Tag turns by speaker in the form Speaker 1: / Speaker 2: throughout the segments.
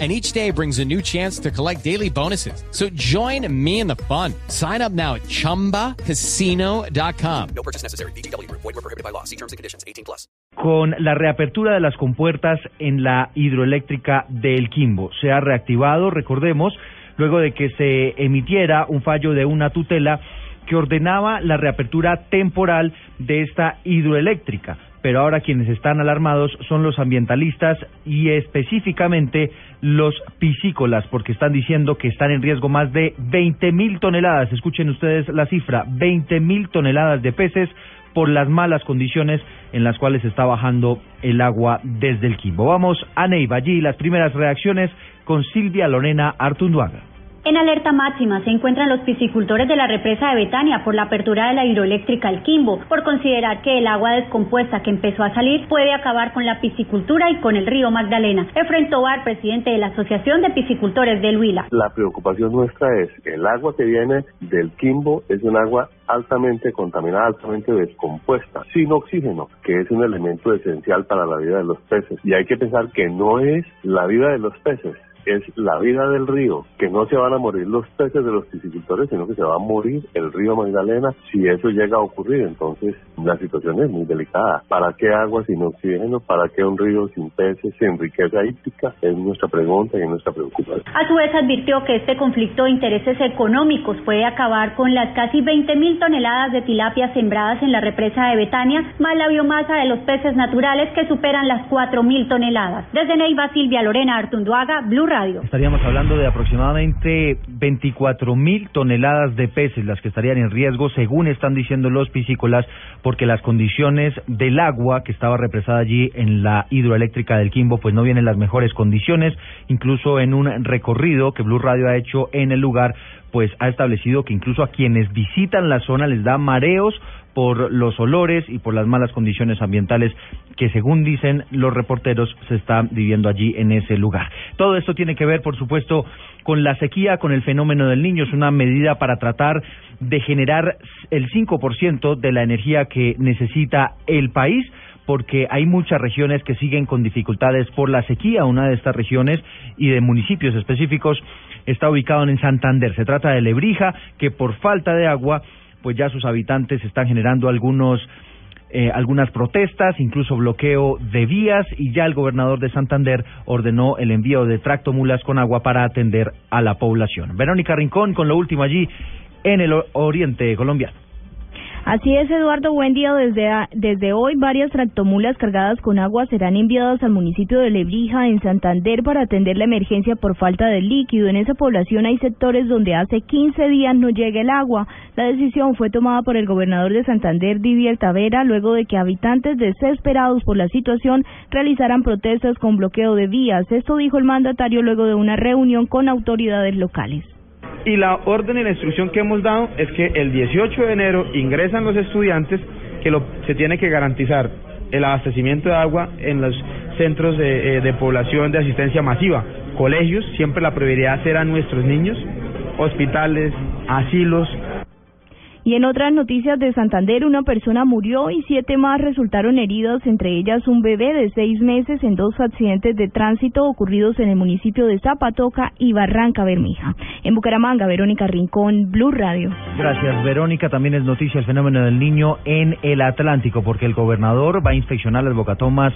Speaker 1: and each day brings a new chance to collect daily bonuses. So join me in the fun. Sign up now at ChumbaCasino.com. No purchase necessary. BGW. Void were prohibited by law. See terms and conditions. 18 plus.
Speaker 2: Con la reapertura de las compuertas en la hidroeléctrica del Quimbo. Se ha reactivado, recordemos, luego de que se emitiera un fallo de una tutela que ordenaba la reapertura temporal de esta hidroeléctrica pero ahora quienes están alarmados son los ambientalistas y específicamente los piscícolas, porque están diciendo que están en riesgo más de 20 mil toneladas, escuchen ustedes la cifra, 20 mil toneladas de peces por las malas condiciones en las cuales está bajando el agua desde el Quimbo. Vamos a Neiva, allí las primeras reacciones con Silvia Lorena Artunduaga.
Speaker 3: En alerta máxima se encuentran los piscicultores de la represa de Betania por la apertura de la hidroeléctrica El Quimbo, por considerar que el agua descompuesta que empezó a salir puede acabar con la piscicultura y con el río Magdalena. Efren Tobar, presidente de la Asociación de Piscicultores del Huila.
Speaker 4: La preocupación nuestra es el agua que viene del Quimbo es un agua altamente contaminada, altamente descompuesta, sin oxígeno, que es un elemento esencial para la vida de los peces. Y hay que pensar que no es la vida de los peces, es la vida del río, que no se van a morir los peces de los piscicultores, sino que se va a morir el río Magdalena si eso llega a ocurrir. Entonces, la situación es muy delicada. ¿Para qué agua sin oxígeno? ¿Para qué un río sin peces, sin riqueza hídrica? Es nuestra pregunta y nuestra preocupación.
Speaker 3: A su vez, advirtió que este conflicto de intereses económicos puede acabar con las casi 20 mil toneladas de tilapia sembradas en la represa de Betania, más la biomasa de los peces naturales que superan las 4 mil toneladas. Desde Neiva, Silvia Lorena Artunduaga, Blue
Speaker 2: Estaríamos hablando de aproximadamente 24 mil toneladas de peces las que estarían en riesgo, según están diciendo los piscícolas, porque las condiciones del agua que estaba represada allí en la hidroeléctrica del Quimbo, pues no vienen las mejores condiciones. Incluso en un recorrido que Blue Radio ha hecho en el lugar, pues ha establecido que incluso a quienes visitan la zona les da mareos por los olores y por las malas condiciones ambientales que según dicen los reporteros se están viviendo allí en ese lugar. Todo esto tiene que ver, por supuesto, con la sequía, con el fenómeno del niño. Es una medida para tratar de generar el 5% de la energía que necesita el país porque hay muchas regiones que siguen con dificultades por la sequía. Una de estas regiones y de municipios específicos está ubicado en Santander. Se trata de Lebrija, que por falta de agua pues ya sus habitantes están generando algunos eh, algunas protestas, incluso bloqueo de vías y ya el gobernador de Santander ordenó el envío de tractomulas con agua para atender a la población. Verónica Rincón con lo último allí en el oriente colombiano.
Speaker 5: Así es, Eduardo. Buen día. Desde, desde hoy, varias tractomulas cargadas con agua serán enviadas al municipio de Lebrija, en Santander, para atender la emergencia por falta de líquido. En esa población hay sectores donde hace 15 días no llega el agua. La decisión fue tomada por el gobernador de Santander, Didier Tavera, luego de que habitantes desesperados por la situación realizaran protestas con bloqueo de vías. Esto dijo el mandatario luego de una reunión con autoridades locales.
Speaker 6: Y la orden y la instrucción que hemos dado es que el 18 de enero ingresan los estudiantes que lo, se tiene que garantizar el abastecimiento de agua en los centros de, eh, población de asistencia masiva, colegios, siempre la prioridad será nuestros niños, hospitales, asilos,
Speaker 5: y en otras noticias de Santander, una persona murió y siete más resultaron heridos, entre ellas un bebé de seis meses en dos accidentes de tránsito ocurridos en el municipio de Zapatoca y Barranca Bermija. En Bucaramanga, Verónica Rincón, Blue Radio.
Speaker 2: Gracias, Verónica. También es noticia el fenómeno del niño en el Atlántico, porque el gobernador va a inspeccionar las bocatomas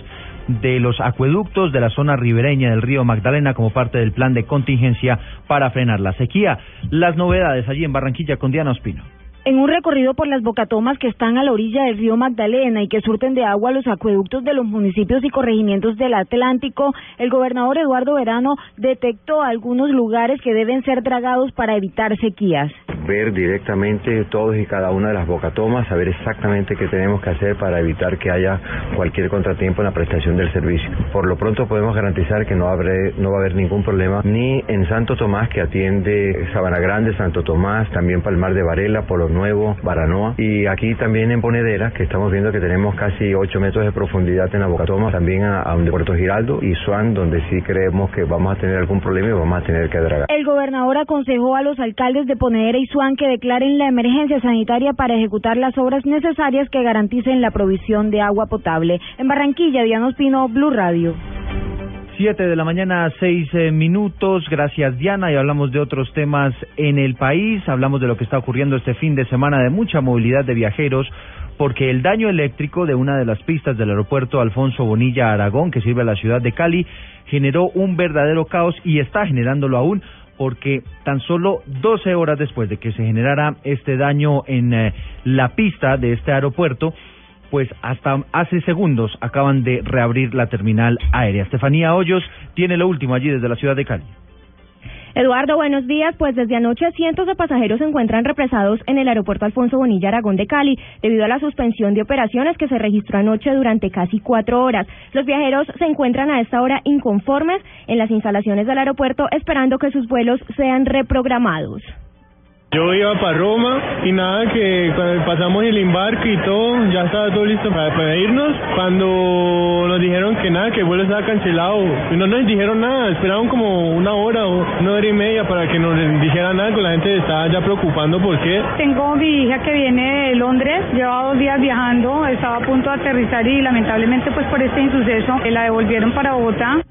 Speaker 2: de los acueductos de la zona ribereña del río Magdalena como parte del plan de contingencia para frenar la sequía. Las novedades allí en Barranquilla con Diana Ospino.
Speaker 7: En un recorrido por las bocatomas que están a la orilla del río Magdalena y que surten de agua los acueductos de los municipios y corregimientos del Atlántico, el gobernador Eduardo Verano detectó algunos lugares que deben ser dragados para evitar sequías.
Speaker 8: Ver directamente todos y cada una de las bocatomas, saber exactamente qué tenemos que hacer para evitar que haya cualquier contratiempo en la prestación del servicio. Por lo pronto podemos garantizar que no, habré, no va a haber ningún problema ni en Santo Tomás que atiende Sabana Grande, Santo Tomás, también Palmar de Varela, por Nuevo, Baranoa. Y aquí también en Ponedera, que estamos viendo que tenemos casi 8 metros de profundidad en la Bocatoma, también a, a Puerto Giraldo y Suan, donde sí creemos que vamos a tener algún problema y vamos a tener que dragar.
Speaker 7: El gobernador aconsejó a los alcaldes de Ponedera y Suan que declaren la emergencia sanitaria para ejecutar las obras necesarias que garanticen la provisión de agua potable. En Barranquilla, Diana Espino, Blue Radio.
Speaker 2: Siete de la mañana, seis eh, minutos. Gracias, Diana. Y hablamos de otros temas en el país. Hablamos de lo que está ocurriendo este fin de semana de mucha movilidad de viajeros, porque el daño eléctrico de una de las pistas del aeropuerto Alfonso Bonilla Aragón, que sirve a la ciudad de Cali, generó un verdadero caos y está generándolo aún porque tan solo 12 horas después de que se generara este daño en eh, la pista de este aeropuerto, pues hasta hace segundos acaban de reabrir la terminal aérea. Estefanía Hoyos tiene lo último allí desde la ciudad de Cali.
Speaker 5: Eduardo, buenos días. Pues desde anoche cientos de pasajeros se encuentran represados en el aeropuerto Alfonso Bonilla Aragón de Cali debido a la suspensión de operaciones que se registró anoche durante casi cuatro horas. Los viajeros se encuentran a esta hora inconformes en las instalaciones del aeropuerto esperando que sus vuelos sean reprogramados.
Speaker 9: Yo iba para Roma y nada, que cuando pasamos el embarque y todo, ya estaba todo listo para, para irnos. Cuando nos dijeron que nada, que el vuelo estaba cancelado, no nos dijeron nada, esperaron como una hora o una hora y media para que nos dijeran algo. La gente estaba ya preocupando por qué.
Speaker 10: Tengo mi hija que viene de Londres, lleva dos días viajando, estaba a punto de aterrizar y lamentablemente pues por este insuceso eh, la devolvieron para Bogotá.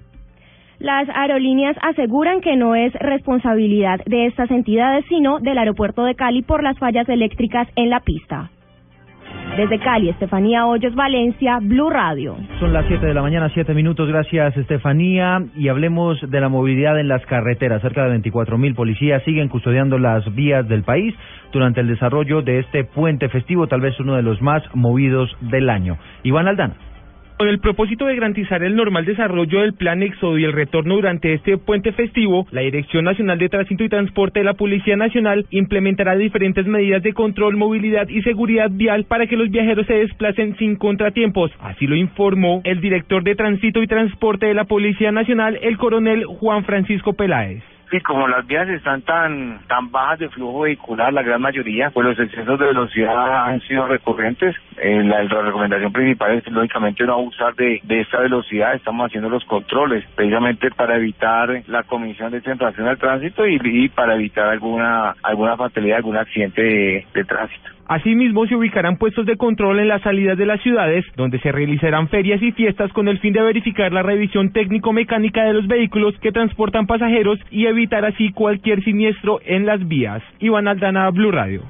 Speaker 5: Las aerolíneas aseguran que no es responsabilidad de estas entidades, sino del aeropuerto de Cali por las fallas eléctricas en la pista. Desde Cali, Estefanía Hoyos, Valencia, Blue Radio.
Speaker 2: Son las 7 de la mañana, 7 minutos. Gracias, Estefanía. Y hablemos de la movilidad en las carreteras. Cerca de 24 mil policías siguen custodiando las vías del país durante el desarrollo de este puente festivo, tal vez uno de los más movidos del año. Iván Aldana.
Speaker 11: Con el propósito de garantizar el normal desarrollo del plan Éxodo y el retorno durante este puente festivo, la Dirección Nacional de Tránsito y Transporte de la Policía Nacional implementará diferentes medidas de control, movilidad y seguridad vial para que los viajeros se desplacen sin contratiempos. Así lo informó el director de Tránsito y Transporte de la Policía Nacional, el coronel Juan Francisco Peláez.
Speaker 12: Sí, como las vías están tan tan bajas de flujo vehicular, la gran mayoría, pues los excesos de velocidad han sido recurrentes. Eh, la, recomendación principal es lógicamente no abusar de, de esta velocidad. Estamos haciendo los controles precisamente para evitar la comisión de esta infracción al tránsito y, y para evitar alguna alguna fatalidad, algún accidente de, de tránsito.
Speaker 11: Asimismo, se ubicarán puestos de control en las salidas de las ciudades, donde se realizarán ferias y fiestas con el fin de verificar la revisión técnico-mecánica de los vehículos que transportan pasajeros y evitar así cualquier siniestro en las vías. Iván Aldana, Blue Radio.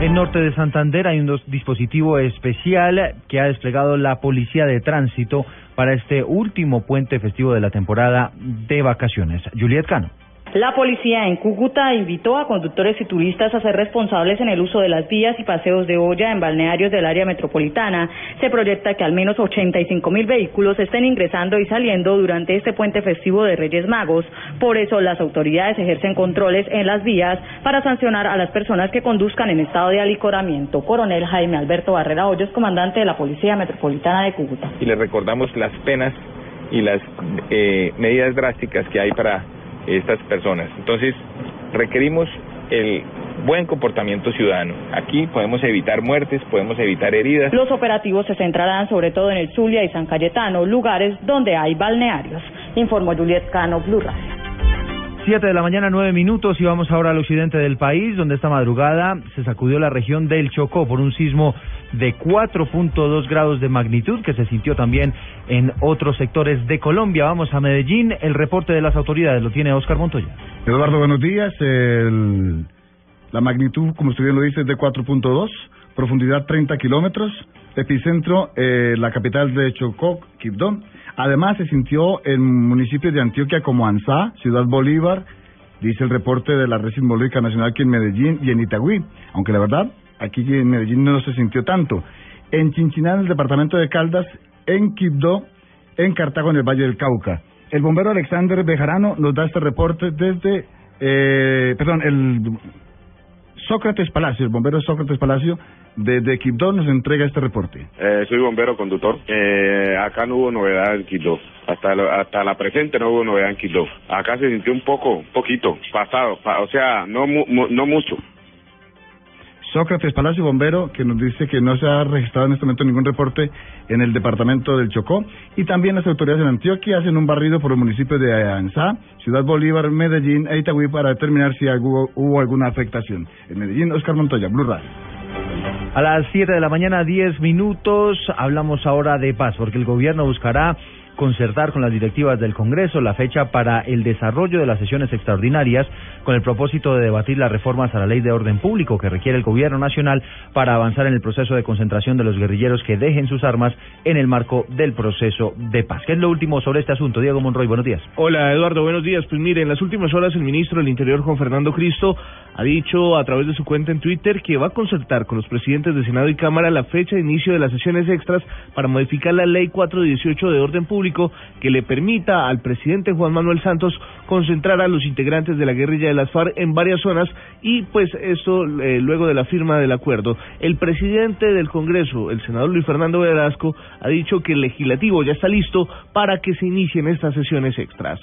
Speaker 2: En norte de Santander hay un dispositivo especial que ha desplegado la Policía de Tránsito para este último puente festivo de la temporada de vacaciones. Juliet Cano.
Speaker 13: La policía en Cúcuta invitó a conductores y turistas a ser responsables en el uso de las vías y paseos de olla en balnearios del área metropolitana. Se proyecta que al menos 85 mil vehículos estén ingresando y saliendo durante este puente festivo de Reyes Magos. Por eso las autoridades ejercen controles en las vías para sancionar a las personas que conduzcan en estado de alicoramiento. Coronel Jaime Alberto Barrera Hoyos, comandante de la Policía Metropolitana de Cúcuta.
Speaker 14: y les recordamos las penas y las eh, medidas drásticas que hay para estas personas. Entonces, requerimos el buen comportamiento ciudadano. Aquí podemos evitar muertes, podemos evitar heridas.
Speaker 13: Los operativos se centrarán sobre todo en el Zulia y San Cayetano, lugares donde hay balnearios. Informó Juliet Cano, Blue Radio.
Speaker 2: Siete de la mañana, nueve minutos y vamos ahora al occidente del país, donde esta madrugada se sacudió la región del Chocó por un sismo de 4.2 grados de magnitud que se sintió también en otros sectores de Colombia. Vamos a Medellín, el reporte de las autoridades lo tiene Oscar Montoya.
Speaker 15: Eduardo, buenos días. El- la magnitud, como usted bien lo dice, es de 4.2, profundidad 30 kilómetros, epicentro eh, la capital de Chocó, Quibdó. Además, se sintió en municipios de Antioquia como Ansá, Ciudad Bolívar, dice el reporte de la Red Sismológica Nacional aquí en Medellín y en Itagüí, aunque la verdad, aquí en Medellín no se sintió tanto. En Chinchiná, en el departamento de Caldas, en Quibdó, en Cartago, en el Valle del Cauca. El bombero Alexander Bejarano nos da este reporte desde, eh, perdón, el Sócrates Palacio, el bombero Sócrates Palacio, desde Quibdó nos entrega este reporte.
Speaker 16: Eh, soy bombero conductor. Eh, acá no hubo novedad en Quito. Hasta, lo- hasta la presente no hubo novedad en Quito. Acá se sintió un poco, poquito, pasado. pa- o sea, no, mu- no mucho.
Speaker 15: Sócrates Palacio Bombero, que nos dice que no se ha registrado en este momento ningún reporte en el departamento del Chocó. Y también las autoridades en Antioquia hacen un barrido por los municipios de Ansá, Ciudad Bolívar, Medellín e Itagüí para determinar si hubo, hubo alguna afectación. En Medellín, Oscar Montoya, Blue Radio.
Speaker 2: A las 7 de la mañana, 10 minutos, hablamos ahora de paz, porque el gobierno buscará concertar con las directivas del Congreso la fecha para el desarrollo de las sesiones extraordinarias con el propósito de debatir las reformas a la ley de orden público que requiere el gobierno nacional para avanzar en el proceso de concentración de los guerrilleros que dejen sus armas en el marco del proceso de paz. ¿Qué es lo último sobre este asunto? Diego Monroy, buenos días.
Speaker 17: Hola Eduardo, buenos días. Pues mire, en las últimas horas el ministro del Interior Juan Fernando Cristo ha dicho a través de su cuenta en Twitter que va a concertar con los presidentes de Senado y Cámara la fecha de inicio de las sesiones extras para modificar la ley 418 de orden público que le permita al presidente Juan Manuel Santos concentrar a los integrantes de la guerrilla de las FARC en varias zonas y pues esto eh, luego de la firma del acuerdo. El presidente del Congreso, el senador Luis Fernando Velasco, ha dicho que el legislativo ya está listo para que se inicien estas sesiones extras.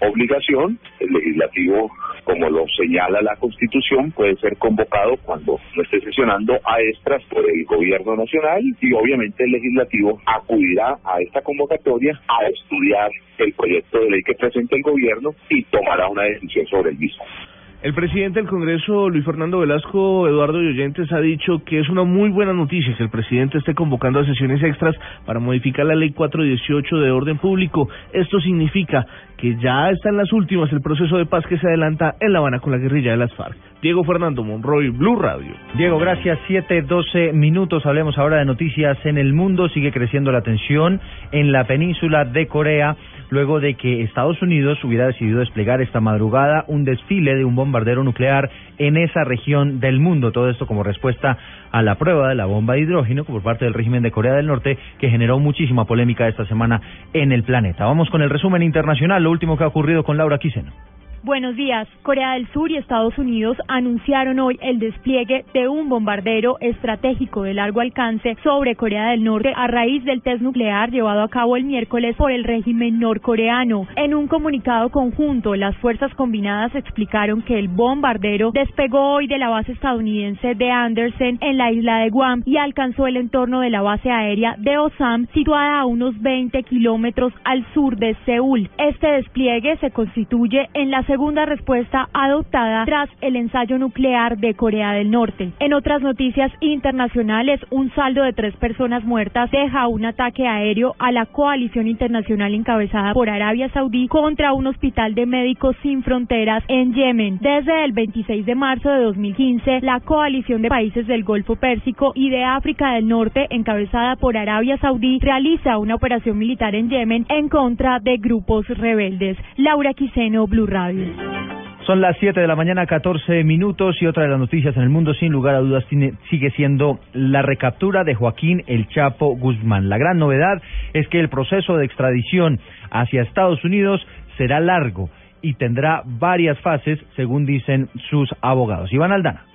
Speaker 18: Obligación, el legislativo, como lo señala la Constitución, puede ser convocado cuando no esté sesionando a extras por el gobierno nacional y obviamente el legislativo acudirá a esta convocatoria a estudiar el proyecto de ley que presenta el gobierno y tomará una decisión sobre el mismo.
Speaker 17: El presidente del Congreso, Luis Fernando Velasco Eduardo Oyentes, ha dicho que es una muy buena noticia que el presidente esté convocando a sesiones extras para modificar la ley 418 de orden público. Esto significa que ya está en las últimas el proceso de paz que se adelanta en La Habana con la guerrilla de las FARC. Diego Fernando Monroy, Blue Radio.
Speaker 2: Diego, gracias. Siete, doce minutos. Hablemos ahora de noticias en el mundo. Sigue creciendo la tensión en la península de Corea luego de que Estados Unidos hubiera decidido desplegar esta madrugada un desfile de un bombardero nuclear en esa región del mundo. Todo esto como respuesta a la prueba de la bomba de hidrógeno por parte del régimen de Corea del Norte que generó muchísima polémica esta semana en el planeta. Vamos con el resumen internacional, lo último que ha ocurrido con Laura Quiseno.
Speaker 5: Buenos días. Corea del Sur y Estados Unidos anunciaron hoy el despliegue de un bombardero estratégico de largo alcance sobre Corea del Norte a raíz del test nuclear llevado a cabo el miércoles por el régimen norcoreano. En un comunicado conjunto, las fuerzas combinadas explicaron que el bombardero despegó hoy de la base estadounidense de Andersen en la isla de Guam y alcanzó el entorno de la base aérea de Osam, situada a unos 20 kilómetros al sur de Seúl. Este despliegue se constituye en segunda respuesta adoptada tras el ensayo nuclear de Corea del Norte. En otras noticias internacionales, un saldo de tres personas muertas deja un ataque aéreo a la coalición internacional encabezada por Arabia Saudí contra un hospital de médicos sin fronteras en Yemen. Desde el 26 de marzo de 2015, la coalición de países del Golfo Pérsico y de África del Norte, encabezada por Arabia Saudí, realiza una operación militar en Yemen en contra de grupos rebeldes. Laura Quiseno, Blue Radio.
Speaker 2: Son las 7 de la mañana, 14 minutos y otra de las noticias en el mundo, sin lugar a dudas, sigue siendo la recaptura de Joaquín El Chapo Guzmán. La gran novedad es que el proceso de extradición hacia Estados Unidos será largo y tendrá varias fases, según dicen sus abogados. Iván Aldana.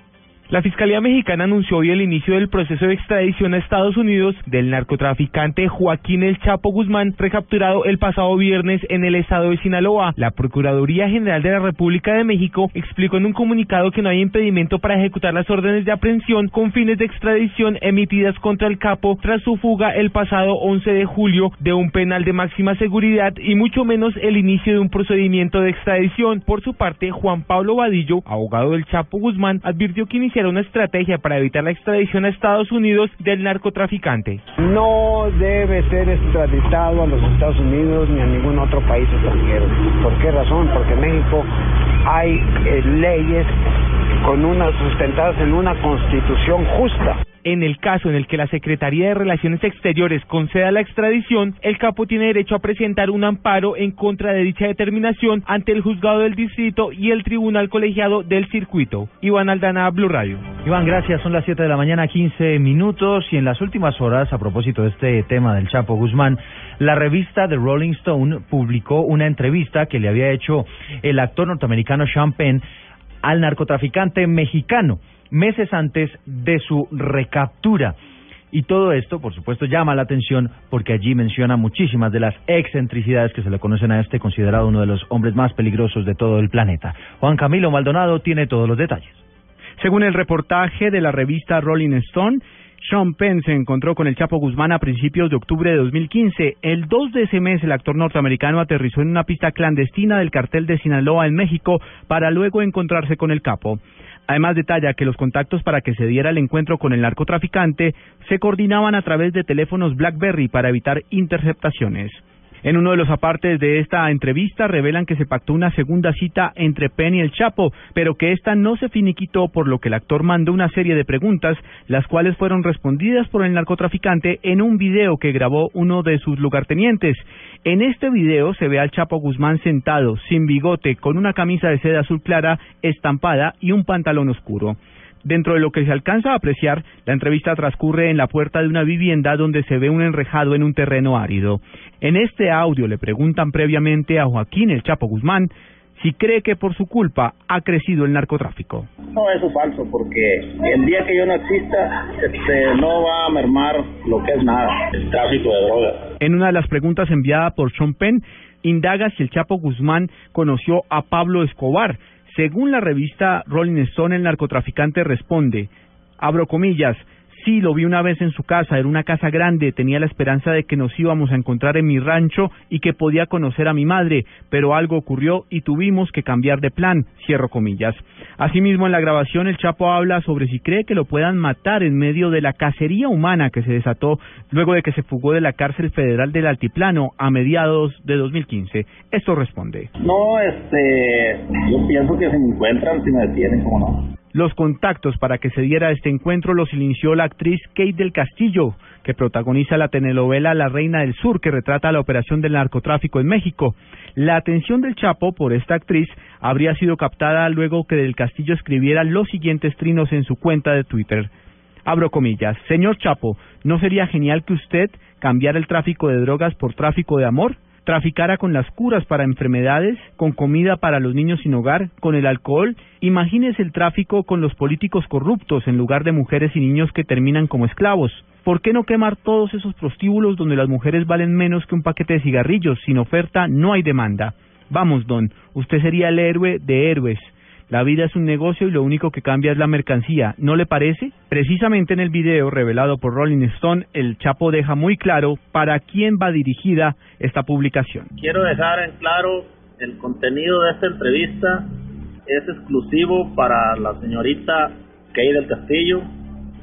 Speaker 11: La Fiscalía Mexicana anunció hoy el inicio del proceso de extradición a Estados Unidos del narcotraficante Joaquín El Chapo Guzmán, recapturado el pasado viernes en el estado de Sinaloa. La Procuraduría General de la República de México explicó en un comunicado que no hay impedimento para ejecutar las órdenes de aprehensión con fines de extradición emitidas contra el capo tras su fuga el pasado 11 de julio de un penal de máxima seguridad y mucho menos el inicio de un procedimiento de extradición. Por su parte, Juan Pablo Vadillo, abogado del Chapo Guzmán, advirtió que iniciará una estrategia para evitar la extradición a Estados Unidos del narcotraficante.
Speaker 19: No debe ser extraditado a los Estados Unidos ni a ningún otro país extranjero. ¿Por qué razón? Porque en México hay eh, leyes con una sustentadas en una constitución justa.
Speaker 11: En el caso en el que la Secretaría de Relaciones Exteriores conceda la extradición, el capo tiene derecho a presentar un amparo en contra de dicha determinación ante el juzgado del distrito y el tribunal colegiado del circuito. Iván Aldana, Blue Radio.
Speaker 2: Iván, gracias. Son las 7 de la mañana, 15 minutos. Y en las últimas horas, a propósito de este tema del Chapo Guzmán, la revista The Rolling Stone publicó una entrevista que le había hecho el actor norteamericano Sean Penn al narcotraficante mexicano meses antes de su recaptura. Y todo esto, por supuesto, llama la atención porque allí menciona muchísimas de las excentricidades que se le conocen a este considerado uno de los hombres más peligrosos de todo el planeta. Juan Camilo Maldonado tiene todos los detalles.
Speaker 20: Según el reportaje de la revista Rolling Stone, Sean Penn se encontró con el Chapo Guzmán a principios de octubre de 2015. El 2 de ese mes, el actor norteamericano aterrizó en una pista clandestina del cartel de Sinaloa en México para luego encontrarse con el capo. Además detalla que los contactos para que se diera el encuentro con el narcotraficante se coordinaban a través de teléfonos BlackBerry para evitar interceptaciones. En uno de los apartes de esta entrevista revelan que se pactó una segunda cita entre Penn y el Chapo, pero que esta no se finiquitó por lo que el actor mandó una serie de preguntas, las cuales fueron respondidas por el narcotraficante en un video que grabó uno de sus lugartenientes. En este video se ve al Chapo Guzmán sentado, sin bigote, con una camisa de seda azul clara estampada y un pantalón oscuro. Dentro de lo que se alcanza a apreciar, la entrevista transcurre en la puerta de una vivienda donde se ve un enrejado en un terreno árido. En este audio le preguntan previamente a Joaquín el Chapo Guzmán si cree que por su culpa ha crecido el narcotráfico.
Speaker 21: No, eso es falso, porque el día que yo no exista, este, no va a mermar lo que es nada, el tráfico de drogas.
Speaker 20: En una de las preguntas enviada por Sean Penn, indaga si el Chapo Guzmán conoció a Pablo Escobar, según la revista Rolling Stone, el narcotraficante responde, abro comillas, sí, lo vi una vez en su casa, era una casa grande, tenía la esperanza de que nos íbamos a encontrar en mi rancho y que podía conocer a mi madre, pero algo ocurrió y tuvimos que cambiar de plan, cierro comillas. Asimismo, en la grabación el Chapo habla sobre si cree que lo puedan matar en medio de la cacería humana que se desató luego de que se fugó de la cárcel federal del Altiplano a mediados de 2015. Esto responde.
Speaker 21: No, este, yo pienso que si me encuentran, si me detienen, ¿cómo no?
Speaker 20: Los contactos para que se diera este encuentro los inició la actriz Kate del Castillo, que protagoniza la telenovela La Reina del Sur, que retrata la operación del narcotráfico en México. La atención del Chapo por esta actriz habría sido captada luego que del Castillo escribiera los siguientes trinos en su cuenta de Twitter. Abro comillas. Señor Chapo, ¿no sería genial que usted cambiara el tráfico de drogas por tráfico de amor? Traficara con las curas para enfermedades, con comida para los niños sin hogar, con el alcohol. Imagínese el tráfico con los políticos corruptos en lugar de mujeres y niños que terminan como esclavos. ¿Por qué no quemar todos esos prostíbulos donde las mujeres valen menos que un paquete de cigarrillos? Sin oferta no hay demanda. Vamos, don, usted sería el héroe de héroes. La vida es un negocio y lo único que cambia es la mercancía, ¿no le parece? Precisamente en el video revelado por Rolling Stone, el Chapo deja muy claro para quién va dirigida esta publicación.
Speaker 21: Quiero dejar en claro el contenido de esta entrevista es exclusivo para la señorita Kay del Castillo,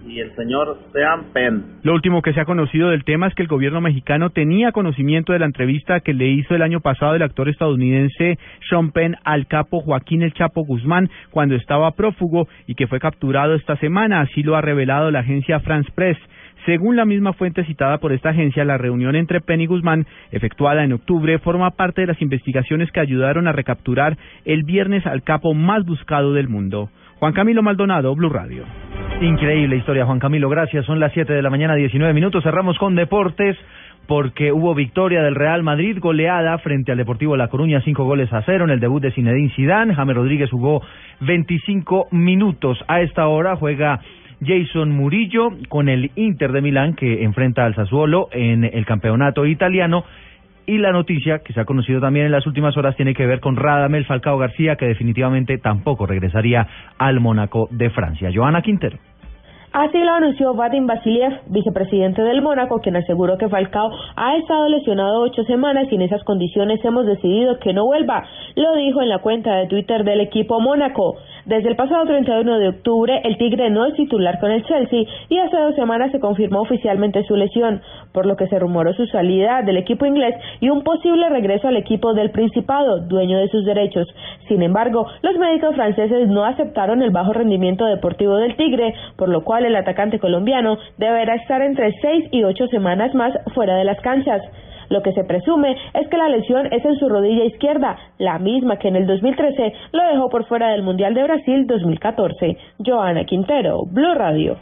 Speaker 21: y el señor Sean Penn.
Speaker 20: Lo último que se ha conocido del tema es que el gobierno mexicano tenía conocimiento de la entrevista que le hizo el año pasado el actor estadounidense Sean Penn al capo Joaquín El Chapo Guzmán cuando estaba prófugo y que fue capturado esta semana, así lo ha revelado la agencia France Press. Según la misma fuente citada por esta agencia, la reunión entre Penn y Guzmán, efectuada en octubre, forma parte de las investigaciones que ayudaron a recapturar el viernes al capo más buscado del mundo. Juan Camilo Maldonado, Blue Radio.
Speaker 2: Increíble historia, Juan Camilo. Gracias. Son las 7 de la mañana, 19 minutos. Cerramos con deportes porque hubo victoria del Real Madrid, goleada frente al Deportivo La Coruña, cinco goles a cero en el debut de Zinedine Zidane. James Rodríguez jugó 25 minutos. A esta hora juega Jason Murillo con el Inter de Milán que enfrenta al Sassuolo en el campeonato italiano. Y la noticia que se ha conocido también en las últimas horas tiene que ver con Radamel Falcao García, que definitivamente tampoco regresaría al Mónaco de Francia. Joana Quintero.
Speaker 22: Así lo anunció Vadim Vasiliev, vicepresidente del Mónaco, quien aseguró que Falcao ha estado lesionado ocho semanas y en esas condiciones hemos decidido que no vuelva. Lo dijo en la cuenta de Twitter del equipo Mónaco. Desde el pasado 31 de octubre, el Tigre no es titular con el Chelsea y hace dos semanas se confirmó oficialmente su lesión, por lo que se rumoró su salida del equipo inglés y un posible regreso al equipo del Principado, dueño de sus derechos. Sin embargo, los médicos franceses no aceptaron el bajo rendimiento deportivo del Tigre, por lo el atacante colombiano deberá estar entre seis y ocho semanas más fuera de las canchas. Lo que se presume es que la lesión es en su rodilla izquierda, la misma que en el 2013 lo dejó por fuera del Mundial de Brasil 2014. Joana Quintero, Blue Radio.